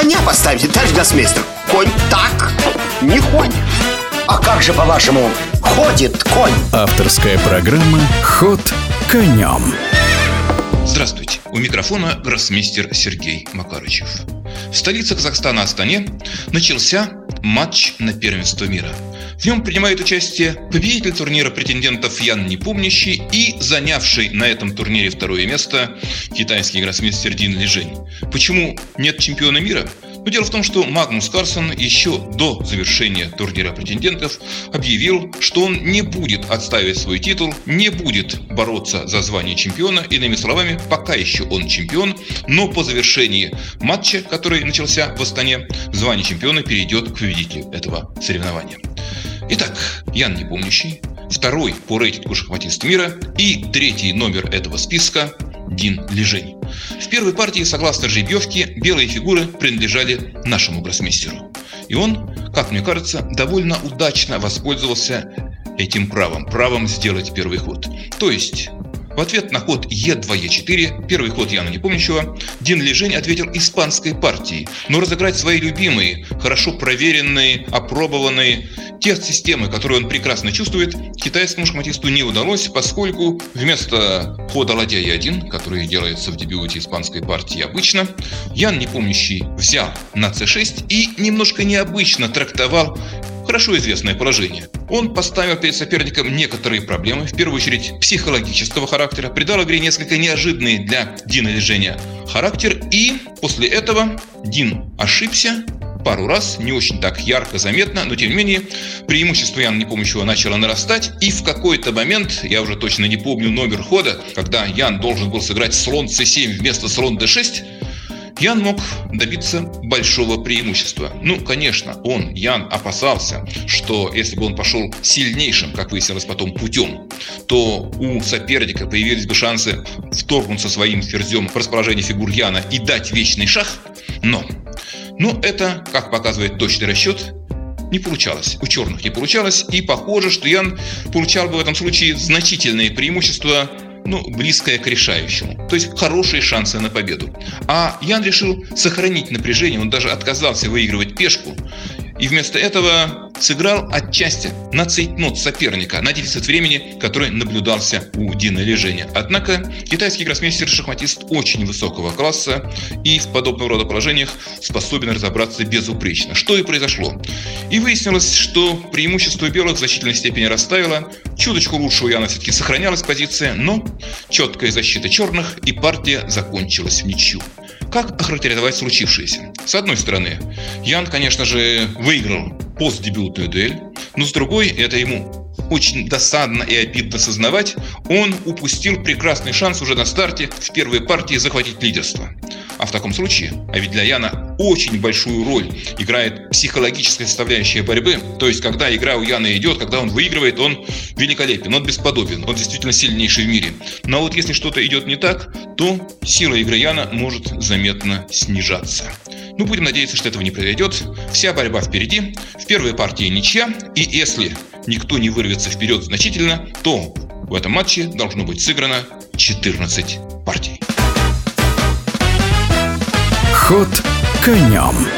коня поставите, товарищ гроссмейстер. Конь так не ходит. А как же, по-вашему, ходит конь? Авторская программа «Ход конем» Здравствуйте, у микрофона гроссмейстер Сергей Макарычев. В столице Казахстана Астане начался матч на первенство мира – в нем принимает участие победитель турнира претендентов Ян Непомнящий и занявший на этом турнире второе место китайский гроссмейстер Дин Лижень. Почему нет чемпиона мира? Но дело в том, что Магнус Карсон еще до завершения турнира претендентов объявил, что он не будет отставить свой титул, не будет бороться за звание чемпиона. Иными словами, пока еще он чемпион, но по завершении матча, который начался в Астане, звание чемпиона перейдет к победителю этого соревнования. Итак, Ян Непомнящий, второй по рейтингу шахматист мира и третий номер этого списка Дин Лежень. В первой партии, согласно жеребьевке, белые фигуры принадлежали нашему гроссмейстеру. И он, как мне кажется, довольно удачно воспользовался этим правом, правом сделать первый ход. То есть в ответ на ход Е2Е4, первый ход Яна Непомнящего, Дин Лежень ответил испанской партией. Но разыграть свои любимые, хорошо проверенные, опробованные тех системы, которые он прекрасно чувствует, китайскому шахматисту не удалось, поскольку вместо хода ладья Е1, который делается в дебюте испанской партии обычно, Ян Непомнящий взял на c6 и немножко необычно трактовал хорошо известное положение. Он поставил перед соперником некоторые проблемы, в первую очередь психологического характера, придал игре несколько неожиданный для Дина движения характер, и после этого Дин ошибся, пару раз, не очень так ярко заметно, но тем не менее преимущество Яна Непомнящего начало нарастать, и в какой-то момент, я уже точно не помню номер хода, когда Ян должен был сыграть слон c7 вместо слон d6, Ян мог добиться большого преимущества. Ну, конечно, он, Ян, опасался, что если бы он пошел сильнейшим, как выяснилось потом, путем, то у соперника появились бы шансы вторгнуться своим ферзем в расположение фигур Яна и дать вечный шаг. Но, ну, это, как показывает точный расчет, не получалось. У черных не получалось. И похоже, что Ян получал бы в этом случае значительные преимущества ну, близкое к решающему. То есть хорошие шансы на победу. А Ян решил сохранить напряжение, он даже отказался выигрывать пешку. И вместо этого сыграл отчасти на цейтнот соперника, на дефицит времени, который наблюдался у Дина Лежения. Однако китайский гроссмейстер-шахматист очень высокого класса и в подобного рода положениях способен разобраться безупречно, что и произошло. И выяснилось, что преимущество белых в значительной степени растаяло, чуточку лучше у Яна все-таки сохранялась позиция, но четкая защита черных и партия закончилась в ничью. Как охарактеризовать случившееся? С одной стороны, Ян, конечно же, выиграл постдебютную дуэль, но с другой, это ему очень досадно и обидно сознавать, он упустил прекрасный шанс уже на старте в первой партии захватить лидерство. А в таком случае, а ведь для Яна очень большую роль играет психологическая составляющая борьбы, то есть когда игра у Яна идет, когда он выигрывает, он великолепен, он бесподобен, он действительно сильнейший в мире. Но вот если что-то идет не так, то сила игры Яна может заметно снижаться. Ну, будем надеяться, что этого не произойдет. Вся борьба впереди. В первой партии ничья. И если никто не вырвется вперед значительно, то в этом матче должно быть сыграно 14 партий. Ход конем.